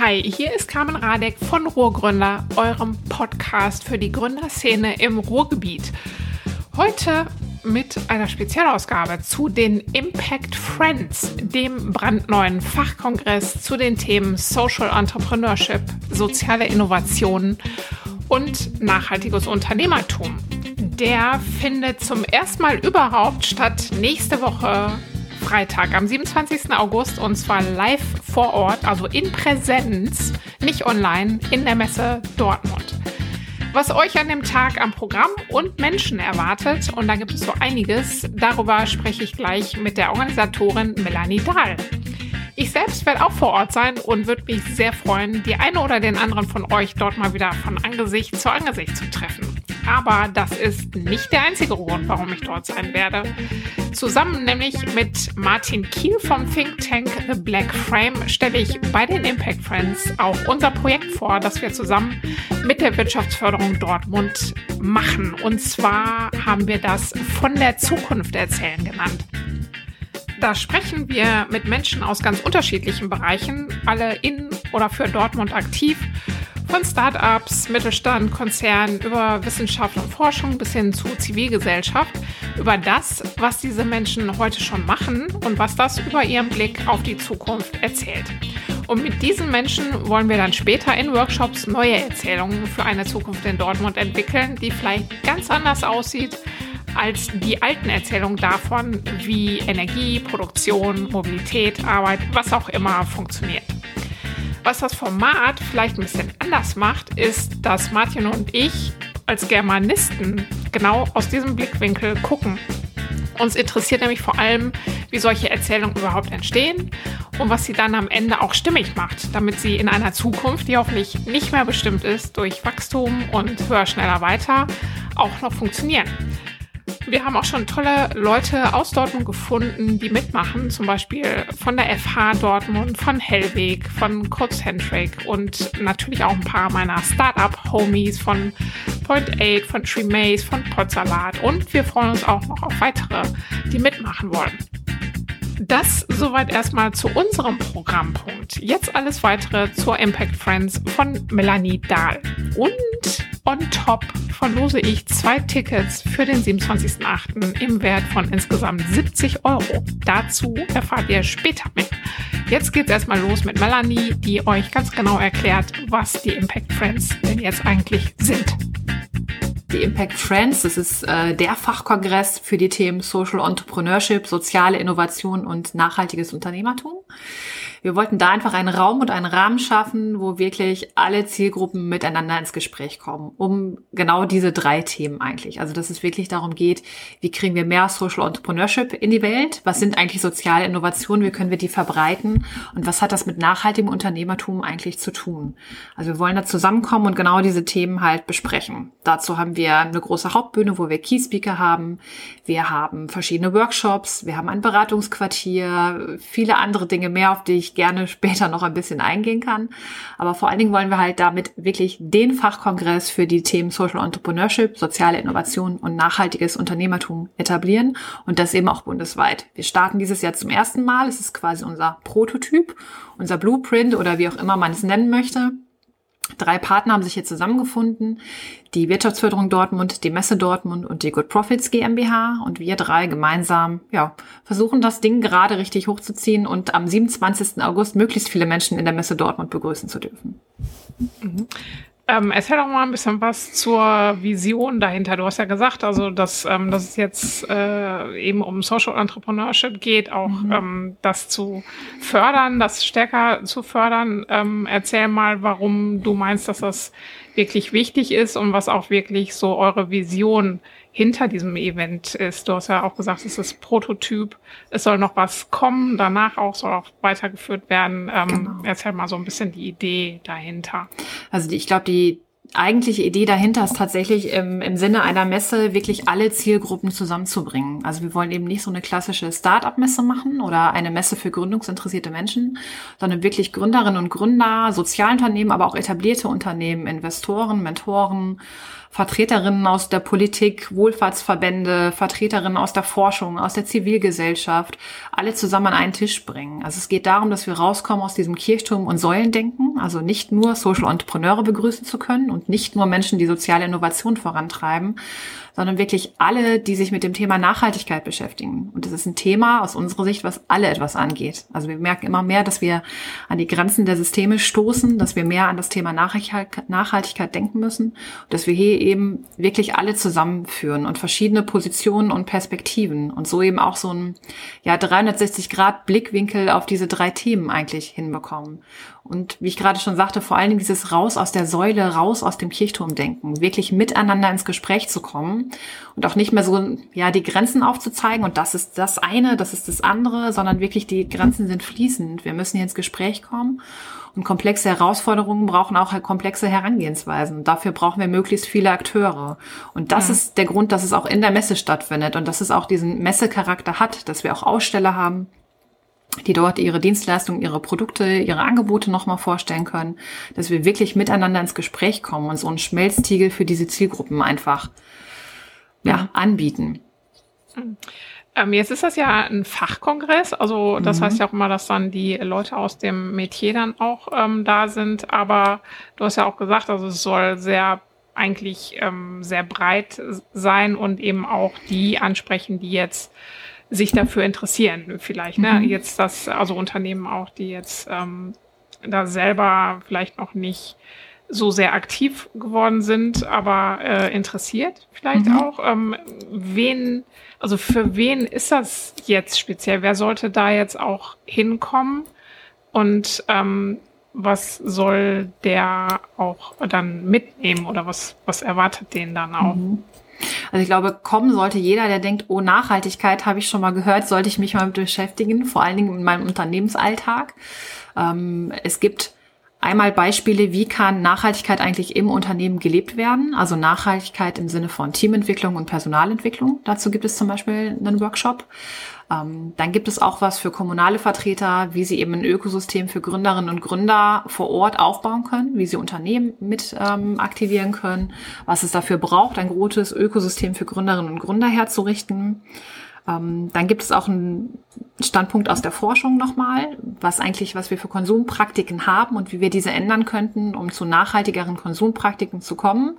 Hi, hier ist Carmen Radek von Ruhrgründer, eurem Podcast für die Gründerszene im Ruhrgebiet. Heute mit einer Spezialausgabe zu den Impact Friends, dem brandneuen Fachkongress zu den Themen Social Entrepreneurship, soziale Innovationen und nachhaltiges Unternehmertum. Der findet zum ersten Mal überhaupt statt nächste Woche Freitag am 27. August und zwar live vor Ort, also in Präsenz, nicht online, in der Messe Dortmund. Was euch an dem Tag am Programm und Menschen erwartet, und da gibt es so einiges, darüber spreche ich gleich mit der Organisatorin Melanie Dahl. Ich selbst werde auch vor Ort sein und würde mich sehr freuen, die eine oder den anderen von euch dort mal wieder von Angesicht zu Angesicht zu treffen. Aber das ist nicht der einzige Grund, warum ich dort sein werde. Zusammen nämlich mit Martin Kiel vom Think Tank The Black Frame stelle ich bei den Impact Friends auch unser Projekt vor, das wir zusammen mit der Wirtschaftsförderung Dortmund machen. Und zwar haben wir das von der Zukunft erzählen genannt. Da sprechen wir mit Menschen aus ganz unterschiedlichen Bereichen, alle in oder für Dortmund aktiv von Startups, Mittelstand, Konzernen über Wissenschaft und Forschung bis hin zu Zivilgesellschaft über das, was diese Menschen heute schon machen und was das über ihren Blick auf die Zukunft erzählt. Und mit diesen Menschen wollen wir dann später in Workshops neue Erzählungen für eine Zukunft in Dortmund entwickeln, die vielleicht ganz anders aussieht als die alten Erzählungen davon, wie Energie, Produktion, Mobilität, Arbeit, was auch immer funktioniert. Was das Format vielleicht ein bisschen anders macht, ist, dass Martin und ich als Germanisten genau aus diesem Blickwinkel gucken. Uns interessiert nämlich vor allem, wie solche Erzählungen überhaupt entstehen und was sie dann am Ende auch stimmig macht, damit sie in einer Zukunft, die hoffentlich nicht mehr bestimmt ist durch Wachstum und höher, schneller, weiter, auch noch funktionieren. Wir haben auch schon tolle Leute aus Dortmund gefunden, die mitmachen. Zum Beispiel von der FH Dortmund, von Hellweg, von Codecentric und natürlich auch ein paar meiner Startup-Homies von Point 8, von Tremaze, von Potsalat. Und wir freuen uns auch noch auf weitere, die mitmachen wollen. Das soweit erstmal zu unserem Programmpunkt. Jetzt alles weitere zur Impact Friends von Melanie Dahl. Und on top verlose ich zwei Tickets für den 27.08. im Wert von insgesamt 70 Euro. Dazu erfahrt ihr später mehr. Jetzt geht's erstmal los mit Melanie, die euch ganz genau erklärt, was die Impact Friends denn jetzt eigentlich sind. Die Impact Friends, das ist äh, der Fachkongress für die Themen Social Entrepreneurship, soziale Innovation und nachhaltiges Unternehmertum. Wir wollten da einfach einen Raum und einen Rahmen schaffen, wo wirklich alle Zielgruppen miteinander ins Gespräch kommen, um genau diese drei Themen eigentlich. Also dass es wirklich darum geht, wie kriegen wir mehr Social Entrepreneurship in die Welt? Was sind eigentlich soziale Innovationen? Wie können wir die verbreiten? Und was hat das mit nachhaltigem Unternehmertum eigentlich zu tun? Also wir wollen da zusammenkommen und genau diese Themen halt besprechen. Dazu haben wir eine große Hauptbühne, wo wir Key Speaker haben. Wir haben verschiedene Workshops. Wir haben ein Beratungsquartier, viele andere Dinge mehr, auf die ich gerne später noch ein bisschen eingehen kann. Aber vor allen Dingen wollen wir halt damit wirklich den Fachkongress für die Themen Social Entrepreneurship, soziale Innovation und nachhaltiges Unternehmertum etablieren und das eben auch bundesweit. Wir starten dieses Jahr zum ersten Mal. Es ist quasi unser Prototyp, unser Blueprint oder wie auch immer man es nennen möchte. Drei Partner haben sich hier zusammengefunden. Die Wirtschaftsförderung Dortmund, die Messe Dortmund und die Good Profits GmbH. Und wir drei gemeinsam, ja, versuchen das Ding gerade richtig hochzuziehen und am 27. August möglichst viele Menschen in der Messe Dortmund begrüßen zu dürfen. Mhm. Ähm, erzähl doch mal ein bisschen was zur Vision dahinter. Du hast ja gesagt, also dass, ähm, dass es jetzt äh, eben um Social Entrepreneurship geht, auch mhm. ähm, das zu fördern, das stärker zu fördern. Ähm, erzähl mal, warum du meinst, dass das wirklich wichtig ist und was auch wirklich so eure Vision hinter diesem Event ist. Du hast ja auch gesagt, es ist Prototyp. Es soll noch was kommen, danach auch soll auch weitergeführt werden. Ähm, genau. Erzähl mal so ein bisschen die Idee dahinter. Also die, ich glaube, die eigentliche Idee dahinter ist tatsächlich im, im Sinne einer Messe wirklich alle Zielgruppen zusammenzubringen. Also wir wollen eben nicht so eine klassische Start-up-Messe machen oder eine Messe für gründungsinteressierte Menschen, sondern wirklich Gründerinnen und Gründer, Sozialunternehmen, aber auch etablierte Unternehmen, Investoren, Mentoren, Vertreterinnen aus der Politik, Wohlfahrtsverbände, Vertreterinnen aus der Forschung, aus der Zivilgesellschaft, alle zusammen an einen Tisch bringen. Also es geht darum, dass wir rauskommen aus diesem Kirchturm- und Säulendenken, also nicht nur Social Entrepreneure begrüßen zu können und nicht nur Menschen, die soziale Innovation vorantreiben, sondern wirklich alle, die sich mit dem Thema Nachhaltigkeit beschäftigen. Und das ist ein Thema aus unserer Sicht, was alle etwas angeht. Also wir merken immer mehr, dass wir an die Grenzen der Systeme stoßen, dass wir mehr an das Thema Nachhaltigkeit denken müssen, dass wir hier eben wirklich alle zusammenführen und verschiedene Positionen und Perspektiven und so eben auch so ein ja 360 Grad Blickwinkel auf diese drei Themen eigentlich hinbekommen. Und wie ich gerade schon sagte, vor allen Dingen dieses raus aus der Säule, raus aus dem Kirchturm denken, wirklich miteinander ins Gespräch zu kommen und auch nicht mehr so, ja, die Grenzen aufzuzeigen und das ist das eine, das ist das andere, sondern wirklich die Grenzen sind fließend. Wir müssen hier ins Gespräch kommen und komplexe Herausforderungen brauchen auch komplexe Herangehensweisen. Dafür brauchen wir möglichst viele Akteure. Und das ja. ist der Grund, dass es auch in der Messe stattfindet und dass es auch diesen Messecharakter hat, dass wir auch Aussteller haben, die dort ihre Dienstleistungen, ihre Produkte, ihre Angebote nochmal vorstellen können, dass wir wirklich miteinander ins Gespräch kommen und so einen Schmelztiegel für diese Zielgruppen einfach ja, mhm. Ähm, jetzt ist das ja ein Fachkongress, also das mhm. heißt ja auch immer, dass dann die Leute aus dem Metier dann auch ähm, da sind, aber du hast ja auch gesagt, also es soll sehr eigentlich ähm, sehr breit sein und eben auch die ansprechen, die jetzt sich dafür interessieren, vielleicht. Ne? Mhm. Jetzt das, also Unternehmen auch, die jetzt ähm, da selber vielleicht noch nicht so sehr aktiv geworden sind, aber äh, interessiert vielleicht mhm. auch. Ähm, wen, also für wen ist das jetzt speziell? Wer sollte da jetzt auch hinkommen? Und ähm, was soll der auch dann mitnehmen oder was, was erwartet den dann auch? Mhm. Also ich glaube, kommen sollte jeder, der denkt, oh, Nachhaltigkeit habe ich schon mal gehört, sollte ich mich mal beschäftigen, vor allen Dingen in meinem Unternehmensalltag. Ähm, es gibt einmal Beispiele, wie kann Nachhaltigkeit eigentlich im Unternehmen gelebt werden? Also Nachhaltigkeit im Sinne von Teamentwicklung und Personalentwicklung. Dazu gibt es zum Beispiel einen Workshop. Ähm, dann gibt es auch was für kommunale Vertreter, wie sie eben ein Ökosystem für Gründerinnen und Gründer vor Ort aufbauen können, wie sie Unternehmen mit ähm, aktivieren können, was es dafür braucht, ein gutes Ökosystem für Gründerinnen und Gründer herzurichten. Ähm, dann gibt es auch einen Standpunkt aus der Forschung nochmal, was eigentlich, was wir für Konsumpraktiken haben und wie wir diese ändern könnten, um zu nachhaltigeren Konsumpraktiken zu kommen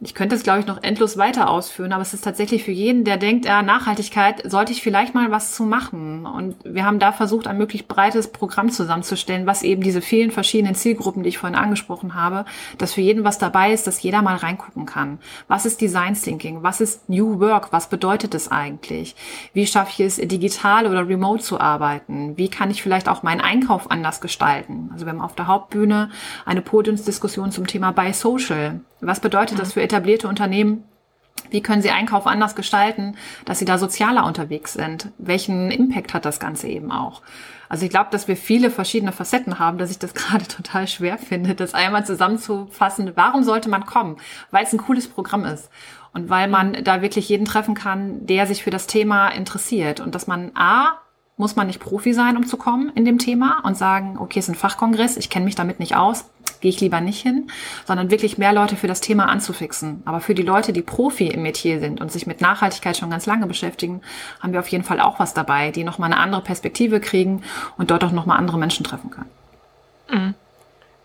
ich könnte es, glaube ich, noch endlos weiter ausführen, aber es ist tatsächlich für jeden, der denkt, ja, Nachhaltigkeit, sollte ich vielleicht mal was zu machen. Und wir haben da versucht, ein möglichst breites Programm zusammenzustellen, was eben diese vielen verschiedenen Zielgruppen, die ich vorhin angesprochen habe, dass für jeden was dabei ist, dass jeder mal reingucken kann. Was ist Design Thinking? Was ist New Work? Was bedeutet es eigentlich? Wie schaffe ich es, digital oder remote zu arbeiten? Wie kann ich vielleicht auch meinen Einkauf anders gestalten? Also wir haben auf der Hauptbühne eine Podiumsdiskussion zum Thema Buy Social. Was bedeutet das für etablierte Unternehmen? Wie können sie Einkauf anders gestalten, dass sie da sozialer unterwegs sind? Welchen Impact hat das Ganze eben auch? Also ich glaube, dass wir viele verschiedene Facetten haben, dass ich das gerade total schwer finde, das einmal zusammenzufassen. Warum sollte man kommen? Weil es ein cooles Programm ist und weil man da wirklich jeden treffen kann, der sich für das Thema interessiert und dass man A, muss man nicht Profi sein, um zu kommen in dem Thema und sagen, okay, es ist ein Fachkongress, ich kenne mich damit nicht aus, gehe ich lieber nicht hin, sondern wirklich mehr Leute für das Thema anzufixen. Aber für die Leute, die Profi im Metier sind und sich mit Nachhaltigkeit schon ganz lange beschäftigen, haben wir auf jeden Fall auch was dabei, die nochmal eine andere Perspektive kriegen und dort auch nochmal andere Menschen treffen können. Mhm.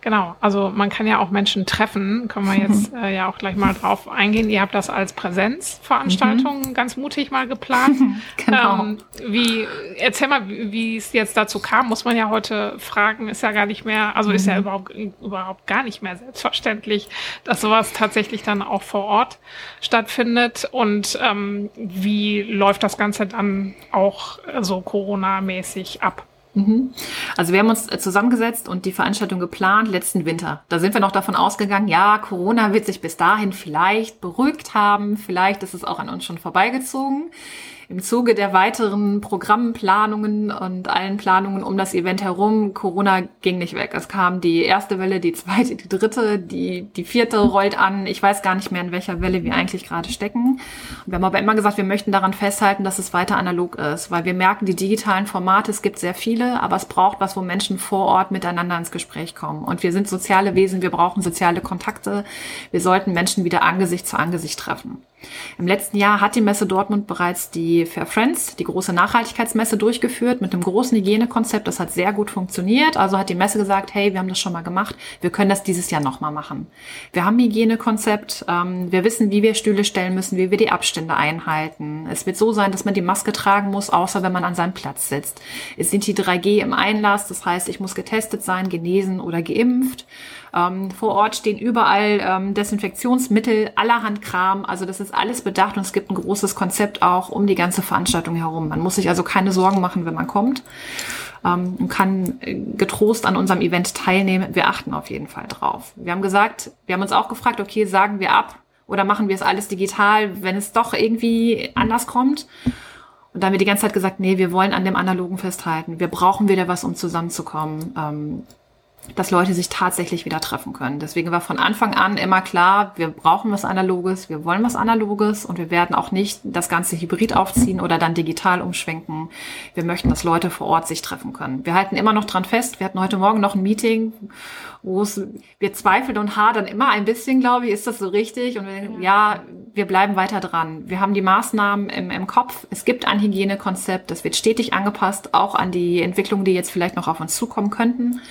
Genau, also man kann ja auch Menschen treffen, können wir jetzt äh, ja auch gleich mal drauf eingehen. Ihr habt das als Präsenzveranstaltung mhm. ganz mutig mal geplant. genau. Ähm, wie, erzähl mal, wie es jetzt dazu kam, muss man ja heute fragen, ist ja gar nicht mehr, also mhm. ist ja mhm. überhaupt, überhaupt gar nicht mehr selbstverständlich, dass sowas tatsächlich dann auch vor Ort stattfindet. Und ähm, wie läuft das Ganze dann auch so Corona-mäßig ab? Mhm. Also wir haben uns äh, zusammengesetzt und die Veranstaltung geplant letzten Winter. Da sind wir noch davon ausgegangen, ja, Corona wird sich bis dahin vielleicht beruhigt haben, vielleicht ist es auch an uns schon vorbeigezogen. Im Zuge der weiteren Programmplanungen und allen Planungen um das Event herum, Corona ging nicht weg. Es kam die erste Welle, die zweite, die dritte, die, die vierte rollt an. Ich weiß gar nicht mehr, in welcher Welle wir eigentlich gerade stecken. Wir haben aber immer gesagt, wir möchten daran festhalten, dass es weiter analog ist, weil wir merken, die digitalen Formate, es gibt sehr viele, aber es braucht was, wo Menschen vor Ort miteinander ins Gespräch kommen. Und wir sind soziale Wesen, wir brauchen soziale Kontakte. Wir sollten Menschen wieder Angesicht zu Angesicht treffen. Im letzten Jahr hat die Messe Dortmund bereits die Fair Friends, die große Nachhaltigkeitsmesse durchgeführt mit einem großen Hygienekonzept. Das hat sehr gut funktioniert. Also hat die Messe gesagt, hey, wir haben das schon mal gemacht. Wir können das dieses Jahr nochmal machen. Wir haben ein Hygienekonzept. Ähm, wir wissen, wie wir Stühle stellen müssen, wie wir die Abstände einhalten. Es wird so sein, dass man die Maske tragen muss, außer wenn man an seinem Platz sitzt. Es sind die 3G im Einlass. Das heißt, ich muss getestet sein, genesen oder geimpft. Ähm, vor Ort stehen überall ähm, Desinfektionsmittel, allerhand Kram. Also das ist alles bedacht und es gibt ein großes Konzept auch um die ganze Veranstaltung herum. Man muss sich also keine Sorgen machen, wenn man kommt ähm, und kann äh, getrost an unserem Event teilnehmen. Wir achten auf jeden Fall drauf. Wir haben gesagt, wir haben uns auch gefragt, okay, sagen wir ab oder machen wir es alles digital, wenn es doch irgendwie anders kommt? Und da haben wir die ganze Zeit gesagt, nee, wir wollen an dem Analogen festhalten. Wir brauchen wieder was, um zusammenzukommen. Ähm, dass Leute sich tatsächlich wieder treffen können. Deswegen war von Anfang an immer klar, wir brauchen was Analoges, wir wollen was Analoges und wir werden auch nicht das ganze Hybrid aufziehen oder dann digital umschwenken. Wir möchten, dass Leute vor Ort sich treffen können. Wir halten immer noch dran fest. Wir hatten heute Morgen noch ein Meeting, wo es, wir zweifeln und hadern immer ein bisschen, glaube ich, ist das so richtig? Und wir, ja, wir bleiben weiter dran. Wir haben die Maßnahmen im, im Kopf. Es gibt ein Hygienekonzept. Das wird stetig angepasst, auch an die Entwicklungen, die jetzt vielleicht noch auf uns zukommen könnten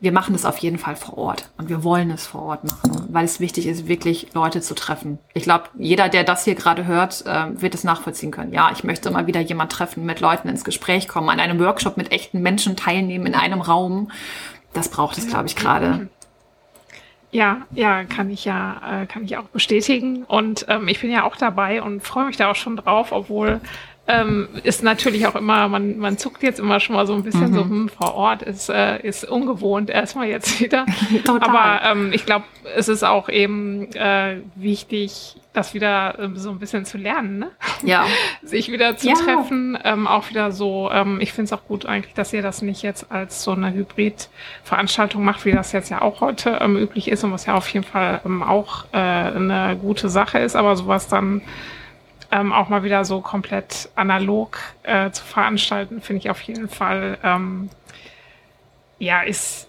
wir machen es auf jeden Fall vor Ort und wir wollen es vor Ort machen, weil es wichtig ist, wirklich Leute zu treffen. Ich glaube, jeder, der das hier gerade hört, äh, wird es nachvollziehen können. Ja, ich möchte immer wieder jemand treffen, mit Leuten ins Gespräch kommen, an einem Workshop mit echten Menschen teilnehmen in einem Raum. Das braucht es, glaube ich, gerade. Ja, ja, kann ich ja, äh, kann ich auch bestätigen. Und ähm, ich bin ja auch dabei und freue mich da auch schon drauf, obwohl ähm, ist natürlich auch immer, man, man zuckt jetzt immer schon mal so ein bisschen mhm. so, hm, vor Ort ist, äh, ist ungewohnt erstmal jetzt wieder. Total. Aber ähm, ich glaube, es ist auch eben äh, wichtig, das wieder ähm, so ein bisschen zu lernen, ne? Ja. Sich wieder zu ja. treffen. Ähm, auch wieder so, ähm, ich finde es auch gut eigentlich, dass ihr das nicht jetzt als so eine Hybrid-Veranstaltung macht, wie das jetzt ja auch heute ähm, üblich ist und was ja auf jeden Fall ähm, auch äh, eine gute Sache ist, aber sowas dann ähm, auch mal wieder so komplett analog äh, zu veranstalten, finde ich auf jeden Fall, ähm, ja, ist,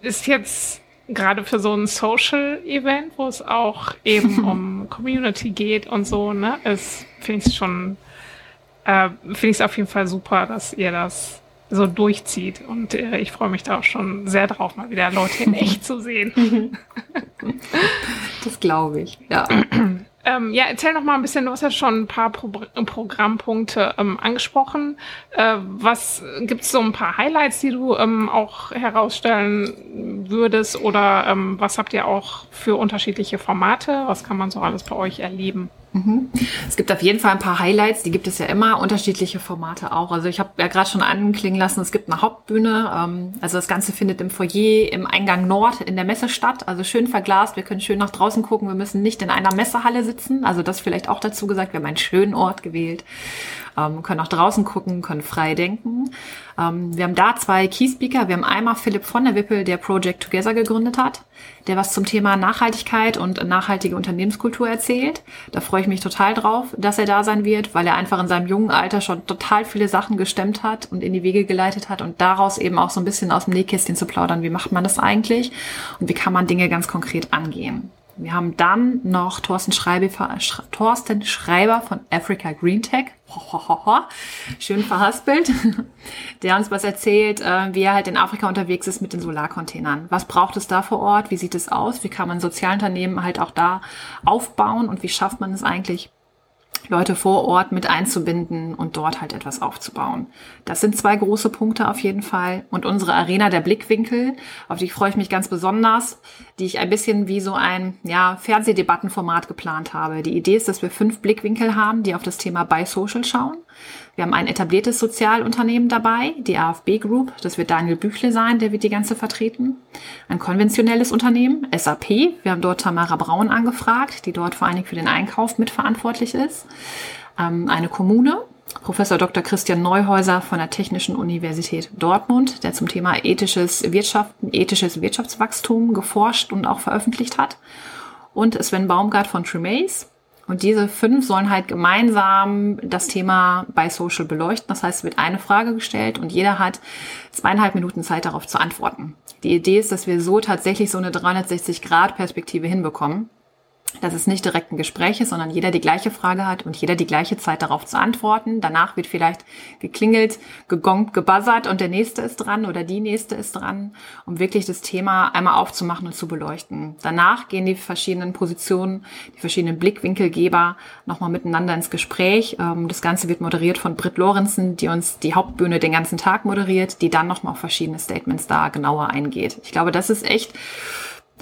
ist jetzt gerade für so ein Social-Event, wo es auch eben um Community geht und so, ne, ist, finde ich es schon, äh, finde ich es auf jeden Fall super, dass ihr das so durchzieht. Und äh, ich freue mich da auch schon sehr drauf, mal wieder Leute in echt zu sehen. das glaube ich, ja. Ähm, ja, erzähl noch mal ein bisschen, du hast ja schon ein paar Pro Programmpunkte ähm, angesprochen. Äh, was gibt's so ein paar Highlights, die du ähm, auch herausstellen würdest? Oder ähm, was habt ihr auch für unterschiedliche Formate? Was kann man so alles bei euch erleben? Mhm. Es gibt auf jeden Fall ein paar Highlights, die gibt es ja immer, unterschiedliche Formate auch. Also ich habe ja gerade schon anklingen lassen, es gibt eine Hauptbühne. Ähm, also das Ganze findet im Foyer im Eingang Nord in der Messe statt. Also schön verglast, wir können schön nach draußen gucken, wir müssen nicht in einer Messehalle sitzen. Also das vielleicht auch dazu gesagt, wir haben einen schönen Ort gewählt ähm, können auch draußen gucken, können frei denken. Ähm, wir haben da zwei Key-Speaker. Wir haben einmal Philipp von der Wippel, der Project Together gegründet hat, der was zum Thema Nachhaltigkeit und nachhaltige Unternehmenskultur erzählt. Da freue ich mich total drauf, dass er da sein wird, weil er einfach in seinem jungen Alter schon total viele Sachen gestemmt hat und in die Wege geleitet hat und daraus eben auch so ein bisschen aus dem Nähkästchen zu plaudern. Wie macht man das eigentlich? Und wie kann man Dinge ganz konkret angehen? Wir haben dann noch Thorsten Schreiber, Thorsten Schreiber von Africa Green Tech. Schön verhaspelt. Der uns was erzählt, äh, wie er halt in Afrika unterwegs ist mit den Solarcontainern. Was braucht es da vor Ort? Wie sieht es aus? Wie kann man Sozialunternehmen halt auch da aufbauen? Und wie schafft man es eigentlich, Leute vor Ort mit einzubinden und dort halt etwas aufzubauen. Das sind zwei große Punkte auf jeden Fall. Und unsere Arena der Blickwinkel, auf die freue ich mich ganz besonders, die ich ein bisschen wie so ein ja, Fernsehdebattenformat geplant habe. Die Idee ist, dass wir fünf Blickwinkel haben, die auf das Thema Buy Social schauen. Wir haben ein etabliertes Sozialunternehmen dabei, die AFB Group. Das wird Daniel Büchle sein, der wird die ganze vertreten. Ein konventionelles Unternehmen, SAP. Wir haben dort Tamara Braun angefragt, die dort vor allen Dingen für den Einkauf mitverantwortlich ist. Ähm, eine Kommune, Professor Dr. Christian Neuhäuser von der Technischen Universität Dortmund, der zum Thema ethisches Wirtschaften, ethisches Wirtschaftswachstum geforscht und auch veröffentlicht hat. Und Sven Baumgart von Tremaze. Und diese fünf sollen halt gemeinsam das Thema bei Social beleuchten. Das heißt, es wird eine Frage gestellt und jeder hat zweieinhalb Minuten Zeit darauf zu antworten. Die Idee ist, dass wir so tatsächlich so eine 360-Grad-Perspektive hinbekommen dass es nicht direkt ein Gespräch ist, sondern jeder die gleiche Frage hat und jeder die gleiche Zeit darauf zu antworten. Danach wird vielleicht geklingelt, gegongt, gebuzzert und der nächste ist dran oder die nächste ist dran, um wirklich das Thema einmal aufzumachen und zu beleuchten. Danach gehen die verschiedenen Positionen, die verschiedenen Blickwinkelgeber nochmal miteinander ins Gespräch. Ähm, das Ganze wird moderiert von Britt Lorenzen, die uns die Hauptbühne den ganzen Tag moderiert, die dann nochmal auf verschiedene Statements da genauer eingeht. Ich glaube, das ist echt,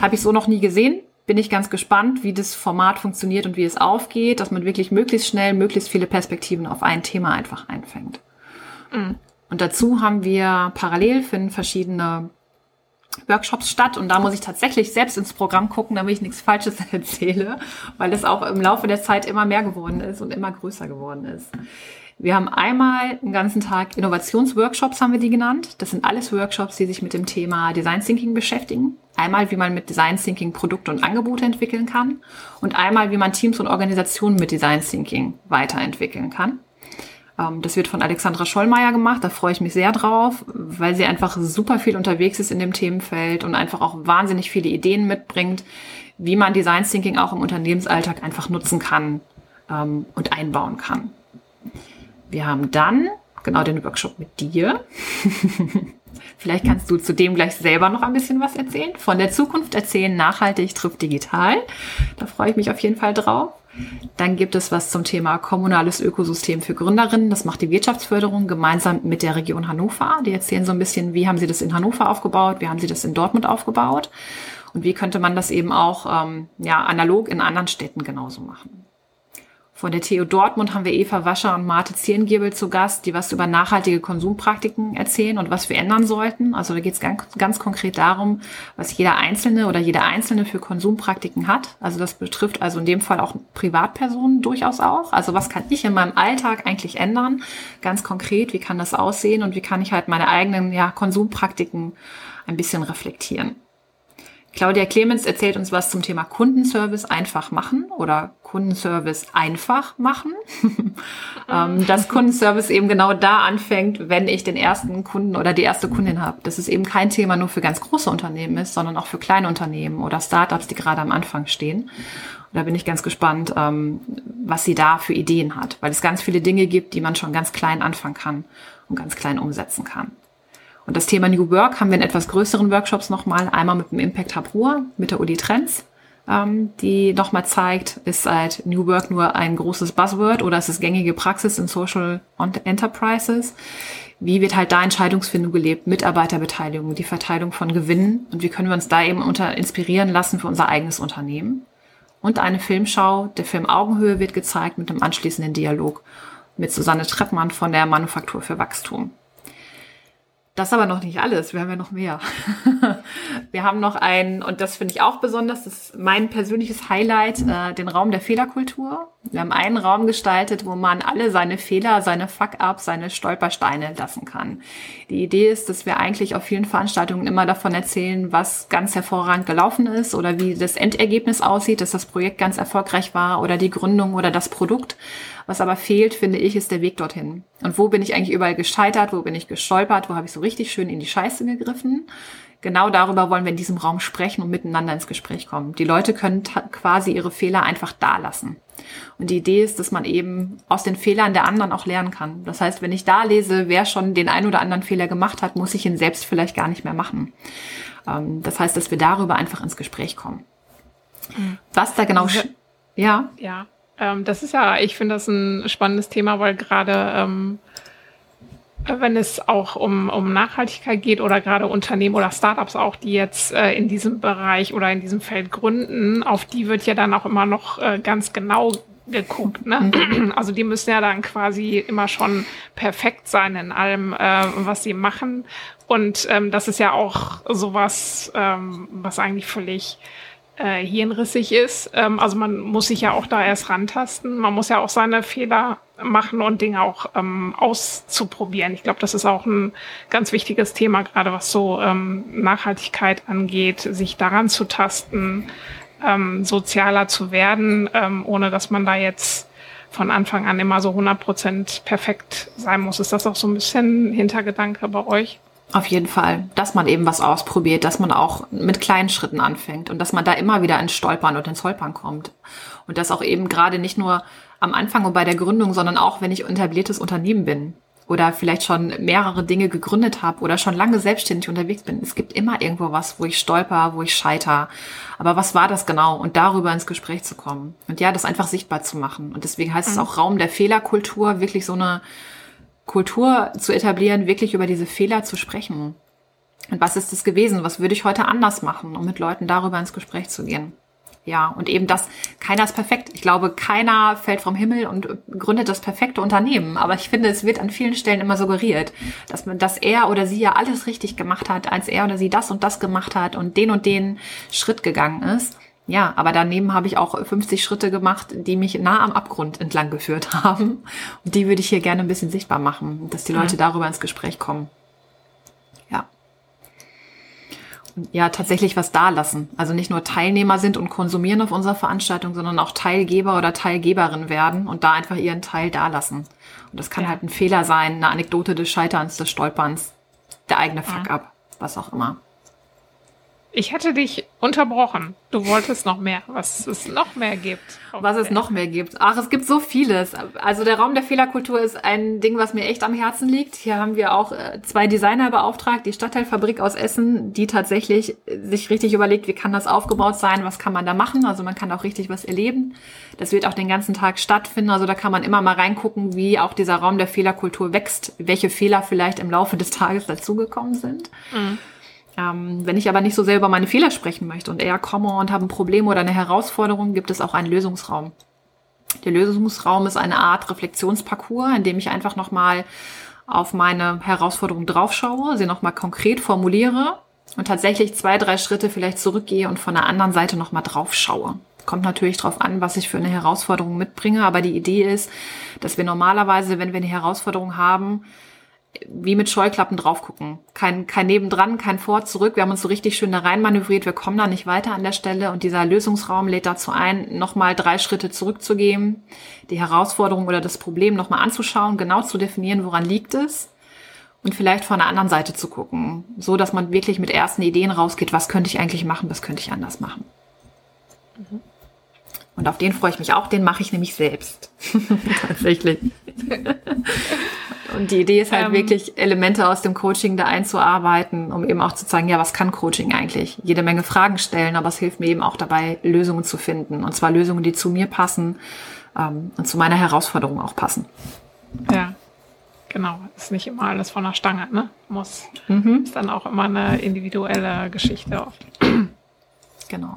habe ich so noch nie gesehen bin ich ganz gespannt, wie das Format funktioniert und wie es aufgeht, dass man wirklich möglichst schnell möglichst viele Perspektiven auf ein Thema einfach einfängt. Mhm. Und dazu haben wir parallel finden verschiedene Workshops statt und da muss ich tatsächlich selbst ins Programm gucken, damit ich nichts Falsches erzähle, weil es auch im Laufe der Zeit immer mehr geworden ist und immer größer geworden ist. Wir haben einmal einen ganzen Tag Innovationsworkshops, haben wir die genannt. Das sind alles Workshops, die sich mit dem Thema Design Thinking beschäftigen. Einmal, wie man mit Design Thinking Produkte und Angebote entwickeln kann und einmal, wie man Teams und Organisationen mit Design Thinking weiterentwickeln kann. Ähm, das wird von Alexandra Schollmeier gemacht. Da freue ich mich sehr drauf, weil sie einfach super viel unterwegs ist in dem Themenfeld und einfach auch wahnsinnig viele Ideen mitbringt, wie man Design Thinking auch im Unternehmensalltag einfach nutzen kann ähm, und einbauen kann. Wir haben dann genau den Workshop mit dir. Vielleicht kannst du zu dem gleich selber noch ein bisschen was erzählen. Von der Zukunft erzählen, nachhaltig trifft digital. Da freue ich mich auf jeden Fall drauf. Dann gibt es was zum Thema kommunales Ökosystem für Gründerinnen. Das macht die Wirtschaftsförderung gemeinsam mit der Region Hannover. Die erzählen so ein bisschen, wie haben sie das in Hannover aufgebaut, wie haben sie das in Dortmund aufgebaut und wie könnte man das eben auch ähm, ja, analog in anderen Städten genauso machen. Von der TU Dortmund haben wir Eva Wascher und Marte Zierengiebel zu Gast, die was über nachhaltige Konsumpraktiken erzählen und was wir ändern sollten. Also da geht es ganz, ganz konkret darum, was jeder Einzelne oder jeder Einzelne für Konsumpraktiken hat. Also das betrifft also in dem Fall auch Privatpersonen durchaus auch. Also was kann ich in meinem Alltag eigentlich ändern? Ganz konkret, wie kann das aussehen und wie kann ich halt meine eigenen ja, Konsumpraktiken ein bisschen reflektieren? Claudia Clemens erzählt uns was zum Thema Kundenservice einfach machen oder Kundenservice einfach machen. Ähm, dass Kundenservice eben genau da anfängt, wenn ich den ersten Kunden oder die erste Kundin habe. Dass es eben kein Thema nur für ganz große Unternehmen ist, sondern auch für kleine Unternehmen oder Startups, die gerade am Anfang stehen. Und da bin ich ganz gespannt, ähm, was sie da für Ideen hat, weil es ganz viele Dinge gibt, die man schon ganz klein anfangen kann und ganz klein umsetzen kann. Und das Thema New Work haben wir in etwas größeren Workshops nochmal, einmal mit dem Impact Hub Ruhr, mit der Uli Trends, ähm, die nochmal zeigt, ist halt New Work nur ein großes Buzzword oder ist es gängige Praxis in Social Enterprises? Wie wird halt da Entscheidungsfindung gelebt, Mitarbeiterbeteiligung, die Verteilung von Gewinnen und wie können wir uns da eben unter inspirieren lassen für unser eigenes Unternehmen? Und eine Filmschau, der Film Augenhöhe wird gezeigt mit einem anschließenden Dialog mit Susanne Treppmann von der Manufaktur für Wachstum. Das ist aber noch nicht alles. Wir haben ja noch mehr. wir haben noch einen, und das finde ich auch besonders, das ist mein persönliches Highlight, äh, den Raum der Fehlerkultur. Wir haben einen Raum gestaltet, wo man alle seine Fehler, seine Fuck-ups, seine Stolpersteine lassen kann. Die Idee ist, dass wir eigentlich auf vielen Veranstaltungen immer davon erzählen, was ganz hervorragend gelaufen ist oder wie das Endergebnis aussieht, dass das Projekt ganz erfolgreich war oder die Gründung oder das Produkt. Was aber fehlt, finde ich, ist der Weg dorthin. Und wo bin ich eigentlich überall gescheitert? Wo bin ich gestolpert? Wo habe ich so richtig schön in die Scheiße gegriffen? Genau darüber wollen wir in diesem Raum sprechen und miteinander ins Gespräch kommen. Die Leute können quasi ihre Fehler einfach da lassen. Und die Idee ist, dass man eben aus den Fehlern der anderen auch lernen kann. Das heißt, wenn ich da lese, wer schon den ein oder anderen Fehler gemacht hat, muss ich ihn selbst vielleicht gar nicht mehr machen. Ähm, das heißt, dass wir darüber einfach ins Gespräch kommen. Mhm. Was da genau, ja. Ja, ähm, das ist ja, ich finde das ein spannendes Thema, weil gerade ähm, wenn es auch um, um Nachhaltigkeit geht oder gerade Unternehmen oder Startups auch, die jetzt äh, in diesem Bereich oder in diesem Feld gründen, auf die wird ja dann auch immer noch äh, ganz genau geguckt. Ne? Mhm. Also die müssen ja dann quasi immer schon perfekt sein in allem, äh, was sie machen. Und ähm, das ist ja auch sowas, ähm, was eigentlich völlig äh, hirnrissig ist. Ähm, also man muss sich ja auch da erst rantasten. Man muss ja auch seine Fehler machen und Dinge auch ähm, auszuprobieren. Ich glaube, das ist auch ein ganz wichtiges Thema, gerade was so ähm, Nachhaltigkeit angeht, sich daran zu tasten, ähm, sozialer zu werden, ähm, ohne dass man da jetzt von Anfang an immer so 100% perfekt sein muss. Ist das auch so ein bisschen Hintergedanke bei euch? Auf jeden Fall, dass man eben was ausprobiert, dass man auch mit kleinen Schritten anfängt und dass man da immer wieder ins Stolpern und ins Holpern kommt. Und das auch eben gerade nicht nur am Anfang und bei der Gründung, sondern auch, wenn ich ein etabliertes Unternehmen bin oder vielleicht schon mehrere Dinge gegründet habe oder schon lange selbstständig unterwegs bin. Es gibt immer irgendwo was, wo ich stolper, wo ich scheiter. Aber was war das genau? Und darüber ins Gespräch zu kommen. Und ja, das einfach sichtbar zu machen. Und deswegen heißt mhm. es auch Raum der Fehlerkultur, wirklich so eine Kultur zu etablieren, wirklich über diese Fehler zu sprechen. Und was ist es gewesen? Was würde ich heute anders machen, um mit Leuten darüber ins Gespräch zu gehen? Ja, und eben das, keiner ist perfekt. Ich glaube, keiner fällt vom Himmel und gründet das perfekte Unternehmen. Aber ich finde, es wird an vielen Stellen immer suggeriert, dass man, dass er oder sie ja alles richtig gemacht hat, als er oder sie das und das gemacht hat und den und den Schritt gegangen ist. Ja, aber daneben habe ich auch 50 Schritte gemacht, die mich nah am Abgrund entlang geführt haben. Und die würde ich hier gerne ein bisschen sichtbar machen, dass die Leute mhm. darüber ins Gespräch kommen. Ja. Und ja, tatsächlich was da lassen. Also nicht nur Teilnehmer sind und konsumieren auf unserer Veranstaltung, sondern auch Teilgeber oder Teilgeberin werden und da einfach ihren Teil da lassen. Und das kann ja. halt ein Fehler sein, eine Anekdote des Scheiterns, des Stolperns, der eigene Fuck-up, was auch immer. Ich hätte dich unterbrochen. Du wolltest noch mehr, was es noch mehr gibt. Was es noch mehr gibt. Ach, es gibt so vieles. Also der Raum der Fehlerkultur ist ein Ding, was mir echt am Herzen liegt. Hier haben wir auch äh, zwei Designer beauftragt, die Stadtteilfabrik aus Essen, die tatsächlich sich richtig überlegt, wie kann das aufgebaut sein, was kann man da machen. Also man kann auch richtig was erleben. Das wird auch den ganzen Tag stattfinden. Also da kann man immer mal reingucken, wie auch dieser Raum der Fehlerkultur wächst, welche Fehler vielleicht im Laufe des Tages dazugekommen sind. Mhm. Ähm, wenn ich aber nicht so sehr über meine Fehler sprechen möchte und eher komme und habe ein Problem oder eine Herausforderung, gibt es auch einen Lösungsraum. Der Lösungsraum ist eine Art Reflexionsparcours, in dem ich einfach nochmal auf meine Herausforderung draufschaue, sie nochmal konkret formuliere und tatsächlich zwei, drei Schritte vielleicht zurückgehe und von der anderen Seite nochmal draufschaue. Kommt natürlich darauf an, was ich für eine Herausforderung mitbringe, aber die Idee ist, dass wir normalerweise, wenn wir eine Herausforderung haben, wie mit Scheuklappen drauf gucken. Kein, kein Nebendran, kein Vor, zurück. Wir haben uns so richtig schön da rein manövriert. Wir kommen da nicht weiter an der Stelle. Und dieser Lösungsraum lädt dazu ein, nochmal drei Schritte zurückzugehen, die Herausforderung oder das Problem nochmal anzuschauen, genau zu definieren, woran liegt es. Und vielleicht von der anderen Seite zu gucken. So, dass man wirklich mit ersten Ideen rausgeht. Was könnte ich eigentlich machen? Was könnte ich anders machen? Mhm. Und auf den freue ich mich auch. Den mache ich nämlich selbst. Tatsächlich. Und die Idee ist halt ähm, wirklich, Elemente aus dem Coaching da einzuarbeiten, um eben auch zu zeigen, ja, was kann Coaching eigentlich? Jede Menge Fragen stellen, aber es hilft mir eben auch dabei, Lösungen zu finden. Und zwar Lösungen, die zu mir passen ähm, und zu meiner Herausforderung auch passen. Ja, genau. Ist nicht immer alles von der Stange, ne? Muss. Mhm. Ist dann auch immer eine individuelle Geschichte oft. Genau.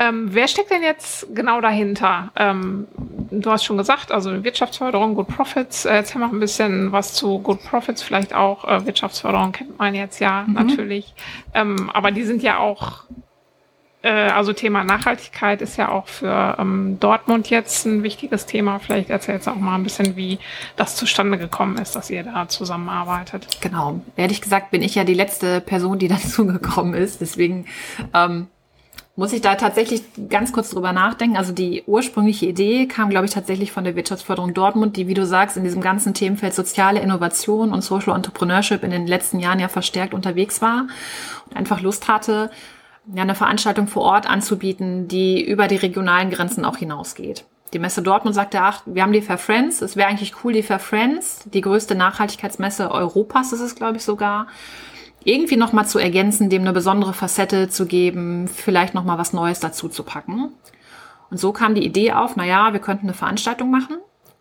Ähm, wer steckt denn jetzt genau dahinter? Ähm, du hast schon gesagt, also Wirtschaftsförderung, Good Profits. Äh, erzähl mal ein bisschen was zu Good Profits, vielleicht auch äh, Wirtschaftsförderung kennt man jetzt ja mhm. natürlich. Ähm, aber die sind ja auch, äh, also Thema Nachhaltigkeit ist ja auch für ähm, Dortmund jetzt ein wichtiges Thema. Vielleicht erzählst du auch mal ein bisschen, wie das zustande gekommen ist, dass ihr da zusammenarbeitet. Genau. Ehrlich gesagt bin ich ja die letzte Person, die dazu gekommen ist. Deswegen ähm, muss ich da tatsächlich ganz kurz drüber nachdenken. Also die ursprüngliche Idee kam, glaube ich, tatsächlich von der Wirtschaftsförderung Dortmund, die, wie du sagst, in diesem ganzen Themenfeld soziale Innovation und Social Entrepreneurship in den letzten Jahren ja verstärkt unterwegs war und einfach Lust hatte, ja, eine Veranstaltung vor Ort anzubieten, die über die regionalen Grenzen auch hinausgeht. Die Messe Dortmund sagte, ach, wir haben die Fair Friends, es wäre eigentlich cool, die Fair Friends, die größte Nachhaltigkeitsmesse Europas ist es, glaube ich, sogar, irgendwie nochmal zu ergänzen, dem eine besondere Facette zu geben, vielleicht nochmal was Neues dazu zu packen. Und so kam die Idee auf, na ja, wir könnten eine Veranstaltung machen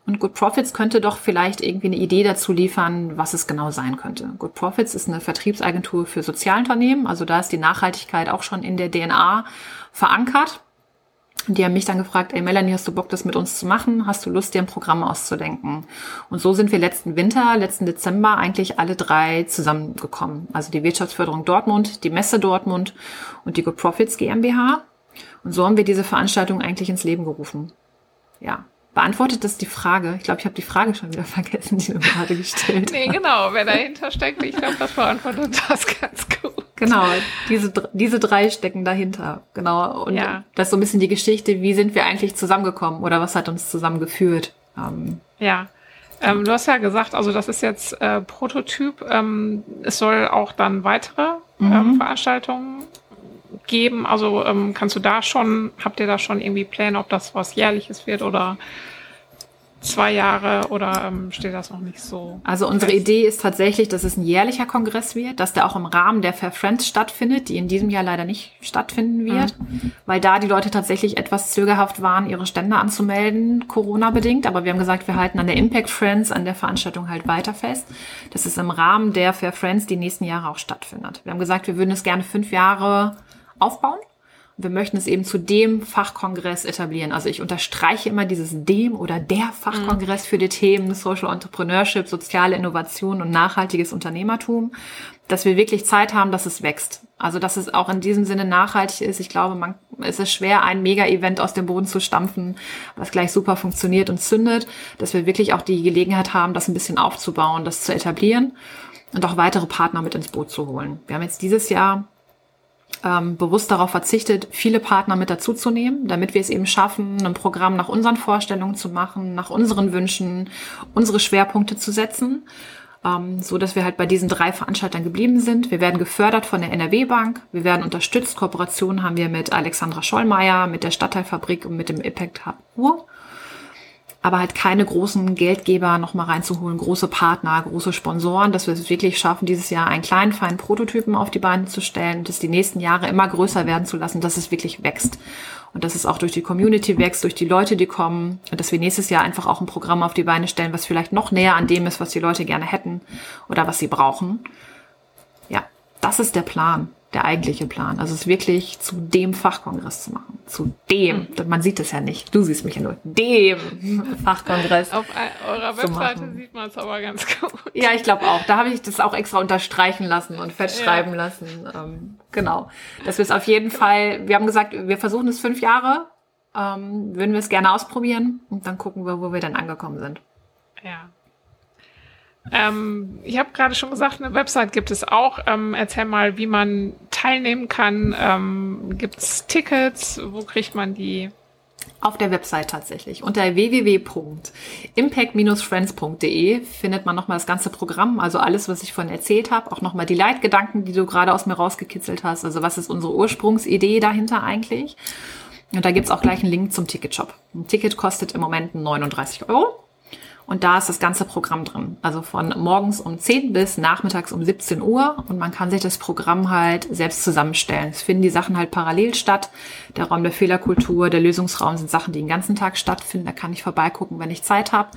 und Good Profits könnte doch vielleicht irgendwie eine Idee dazu liefern, was es genau sein könnte. Good Profits ist eine Vertriebsagentur für Sozialunternehmen, also da ist die Nachhaltigkeit auch schon in der DNA verankert. Und die haben mich dann gefragt, ey Melanie, hast du Bock, das mit uns zu machen? Hast du Lust, dir ein Programm auszudenken? Und so sind wir letzten Winter, letzten Dezember eigentlich alle drei zusammengekommen. Also die Wirtschaftsförderung Dortmund, die Messe Dortmund und die Good Profits GmbH. Und so haben wir diese Veranstaltung eigentlich ins Leben gerufen. Ja. Beantwortet das die Frage? Ich glaube, ich habe die Frage schon wieder vergessen, die du gerade gestellt Nee, genau, wer dahinter steckt, ich glaube, das beantwortet das ganz gut. Genau, diese, diese drei stecken dahinter. Genau. Und ja. das ist so ein bisschen die Geschichte, wie sind wir eigentlich zusammengekommen oder was hat uns zusammengeführt? Ähm, ja. Ähm, du hast ja gesagt, also das ist jetzt äh, Prototyp. Ähm, es soll auch dann weitere ähm, mhm. Veranstaltungen geben. Also ähm, kannst du da schon, habt ihr da schon irgendwie Pläne, ob das was Jährliches wird oder zwei Jahre oder ähm, steht das noch nicht so? Also unsere fest? Idee ist tatsächlich, dass es ein jährlicher Kongress wird, dass der auch im Rahmen der Fair Friends stattfindet, die in diesem Jahr leider nicht stattfinden wird, mhm. weil da die Leute tatsächlich etwas zögerhaft waren, ihre Stände anzumelden, Corona-bedingt. Aber wir haben gesagt, wir halten an der Impact Friends, an der Veranstaltung halt weiter fest, dass es im Rahmen der Fair Friends die nächsten Jahre auch stattfindet. Wir haben gesagt, wir würden es gerne fünf Jahre aufbauen wir möchten es eben zu dem Fachkongress etablieren. Also ich unterstreiche immer dieses dem oder der Fachkongress für die Themen Social Entrepreneurship, soziale Innovation und nachhaltiges Unternehmertum, dass wir wirklich Zeit haben, dass es wächst. Also dass es auch in diesem Sinne nachhaltig ist. Ich glaube, man, es ist schwer, ein Mega-Event aus dem Boden zu stampfen, was gleich super funktioniert und zündet, dass wir wirklich auch die Gelegenheit haben, das ein bisschen aufzubauen, das zu etablieren und auch weitere Partner mit ins Boot zu holen. Wir haben jetzt dieses Jahr ähm, bewusst darauf verzichtet, viele Partner mit dazuzunehmen, damit wir es eben schaffen, ein Programm nach unseren Vorstellungen zu machen, nach unseren Wünschen, unsere Schwerpunkte zu setzen, ähm, so dass wir halt bei diesen drei Veranstaltern geblieben sind. Wir werden gefördert von der NRW Bank, wir werden unterstützt. Kooperationen haben wir mit Alexandra Schollmeier, mit der Stadtteilfabrik und mit dem Impact Hub Ruhr aber halt keine großen Geldgeber nochmal reinzuholen, große Partner, große Sponsoren, dass wir es wirklich schaffen, dieses Jahr einen kleinen, feinen Prototypen auf die Beine zu stellen, das die nächsten Jahre immer größer werden zu lassen, dass es wirklich wächst. Und dass es auch durch die Community wächst, durch die Leute, die kommen. Und dass wir nächstes Jahr einfach auch ein Programm auf die Beine stellen, was vielleicht noch näher an dem ist, was die Leute gerne hätten oder was sie brauchen. Ja, das ist der Plan der eigentliche Plan. Also es wirklich zu dem Fachkongress zu machen. Zu dem. Mhm. Man sieht es ja nicht. Du siehst mich ja nur. Dem Fachkongress. Auf eurer Webseite sieht man es aber ganz gut. Ja, ich glaube auch. Da habe ich das auch extra unterstreichen lassen und festschreiben ja. lassen. Ähm, genau. Das wir es auf jeden Fall, wir haben gesagt, wir versuchen es fünf Jahre. Ähm, würden wir es gerne ausprobieren und dann gucken wir, wo wir dann angekommen sind. Ja. Ähm, ich habe gerade schon gesagt, eine Website gibt es auch. Ähm, erzähl mal, wie man teilnehmen kann. Ähm, gibt es Tickets? Wo kriegt man die? Auf der Website tatsächlich. Unter www.impact-friends.de findet man nochmal das ganze Programm, also alles, was ich vorhin erzählt habe, auch nochmal die Leitgedanken, die du gerade aus mir rausgekitzelt hast. Also was ist unsere Ursprungsidee dahinter eigentlich? Und da gibt's auch gleich einen Link zum Ticketshop. Ein Ticket kostet im Moment 39 Euro. Und da ist das ganze Programm drin. Also von morgens um 10 bis nachmittags um 17 Uhr. Und man kann sich das Programm halt selbst zusammenstellen. Es finden die Sachen halt parallel statt. Der Raum der Fehlerkultur, der Lösungsraum sind Sachen, die den ganzen Tag stattfinden. Da kann ich vorbeigucken, wenn ich Zeit habe.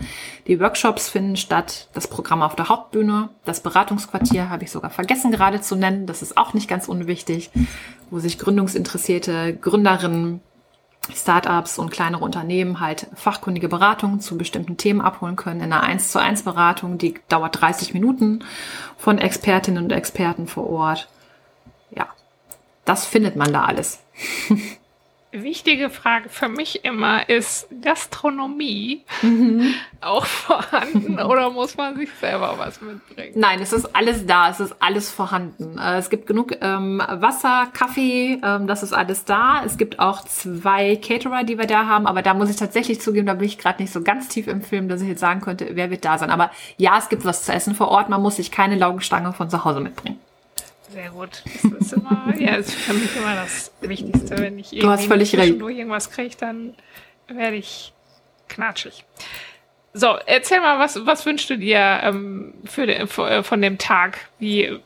Die Workshops finden statt. Das Programm auf der Hauptbühne. Das Beratungsquartier habe ich sogar vergessen gerade zu nennen. Das ist auch nicht ganz unwichtig, wo sich gründungsinteressierte Gründerinnen Startups und kleinere Unternehmen halt fachkundige Beratungen zu bestimmten Themen abholen können in einer 1 zu 1 Beratung, die dauert 30 Minuten von Expertinnen und Experten vor Ort. Ja, das findet man da alles. wichtige Frage für mich immer ist Gastronomie mhm. auch vorhanden oder muss man sich selber was mitbringen? Nein, es ist alles da, es ist alles vorhanden. Äh, es gibt genug ähm, Wasser, Kaffee, ähm, das ist alles da. Es gibt auch zwei Caterer, die wir da haben, aber da muss ich tatsächlich zugeben, da bin ich gerade nicht so ganz tief im Film, dass ich jetzt sagen könnte, wer wird da sein. Aber ja, es gibt was zu essen vor Ort, man muss sich keine Laugenstange von zu Hause mitbringen. Sehr gut. Das ist immer, ja, ist für mich immer das Wichtigste. Wenn ich du hast völlig recht. irgendwas kriege, dann werde ich knatschig. So, erzähl mal, was, was wünschst du dir ähm, für de, äh, von dem Tag? Wie,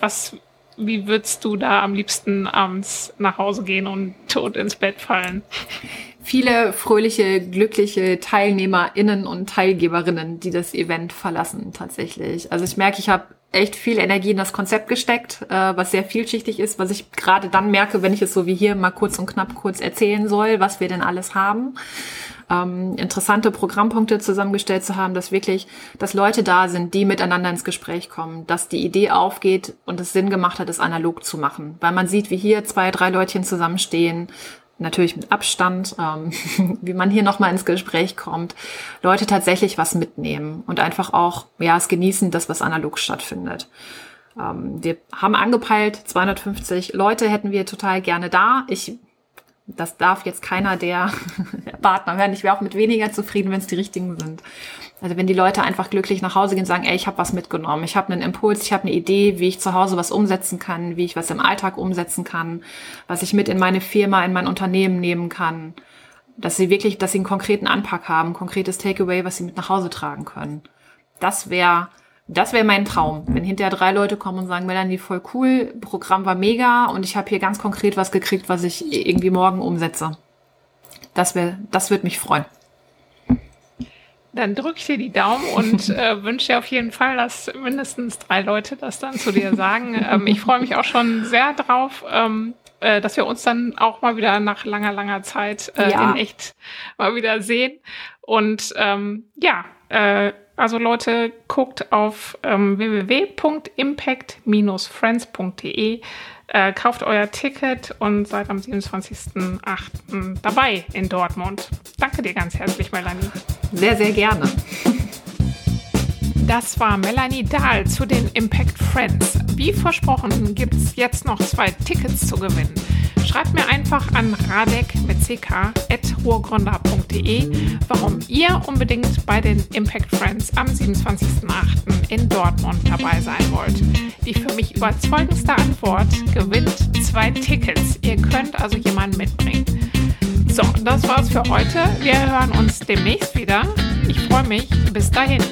was, wie würdest du da am liebsten abends nach Hause gehen und tot ins Bett fallen? Viele fröhliche, glückliche TeilnehmerInnen und Teilgeberinnen, die das Event verlassen, tatsächlich. Also ich merke, ich habe echt viel Energie in das Konzept gesteckt, äh, was sehr vielschichtig ist, was ich gerade dann merke, wenn ich es so wie hier mal kurz und knapp kurz erzählen soll, was wir denn alles haben. Ähm, interessante Programmpunkte zusammengestellt zu haben, dass wirklich, dass Leute da sind, die miteinander ins Gespräch kommen, dass die Idee aufgeht und es Sinn gemacht hat, es analog zu machen. Weil man sieht, wie hier zwei, drei Leutchen zusammenstehen, natürlich mit Abstand, ähm, wie man hier nochmal ins Gespräch kommt, Leute tatsächlich was mitnehmen und einfach auch, ja, es genießen, das, was analog stattfindet. Ähm, wir haben angepeilt, 250 Leute hätten wir total gerne da. Ich, das darf jetzt keiner der Partner hören. Ich wäre auch mit weniger zufrieden, wenn es die richtigen sind. Also wenn die Leute einfach glücklich nach Hause gehen und sagen, ey, ich habe was mitgenommen, ich habe einen Impuls, ich habe eine Idee, wie ich zu Hause was umsetzen kann, wie ich was im Alltag umsetzen kann, was ich mit in meine Firma, in mein Unternehmen nehmen kann, dass sie wirklich, dass sie einen konkreten Anpack haben, ein konkretes Takeaway, was sie mit nach Hause tragen können. Das wäre das wäre mein Traum, wenn hinterher drei Leute kommen und sagen, Melanie, voll cool, Programm war mega und ich habe hier ganz konkret was gekriegt, was ich irgendwie morgen umsetze. Das wäre, das würde mich freuen. Dann drücke ich dir die Daumen und äh, wünsche dir auf jeden Fall, dass mindestens drei Leute das dann zu dir sagen. Ähm, ich freue mich auch schon sehr drauf, ähm, äh, dass wir uns dann auch mal wieder nach langer, langer Zeit äh, ja. in echt mal wieder sehen. Und ähm, ja, äh, also Leute, guckt auf ähm, www.impact-friends.de äh, kauft euer Ticket und seid am 27.08. dabei in Dortmund. Danke dir ganz herzlich, Melanie. Sehr, sehr gerne. Das war Melanie Dahl zu den Impact Friends. Wie versprochen gibt es jetzt noch zwei Tickets zu gewinnen. Schreibt mir einfach an radek mit ck.ruhrgründer.de, warum ihr unbedingt bei den Impact Friends am 27.08. in Dortmund dabei sein wollt. Die für mich überzeugendste Antwort gewinnt zwei Tickets. Ihr könnt also jemanden mitbringen. So, das war's für heute. Wir hören uns demnächst wieder. Ich freue mich. Bis dahin.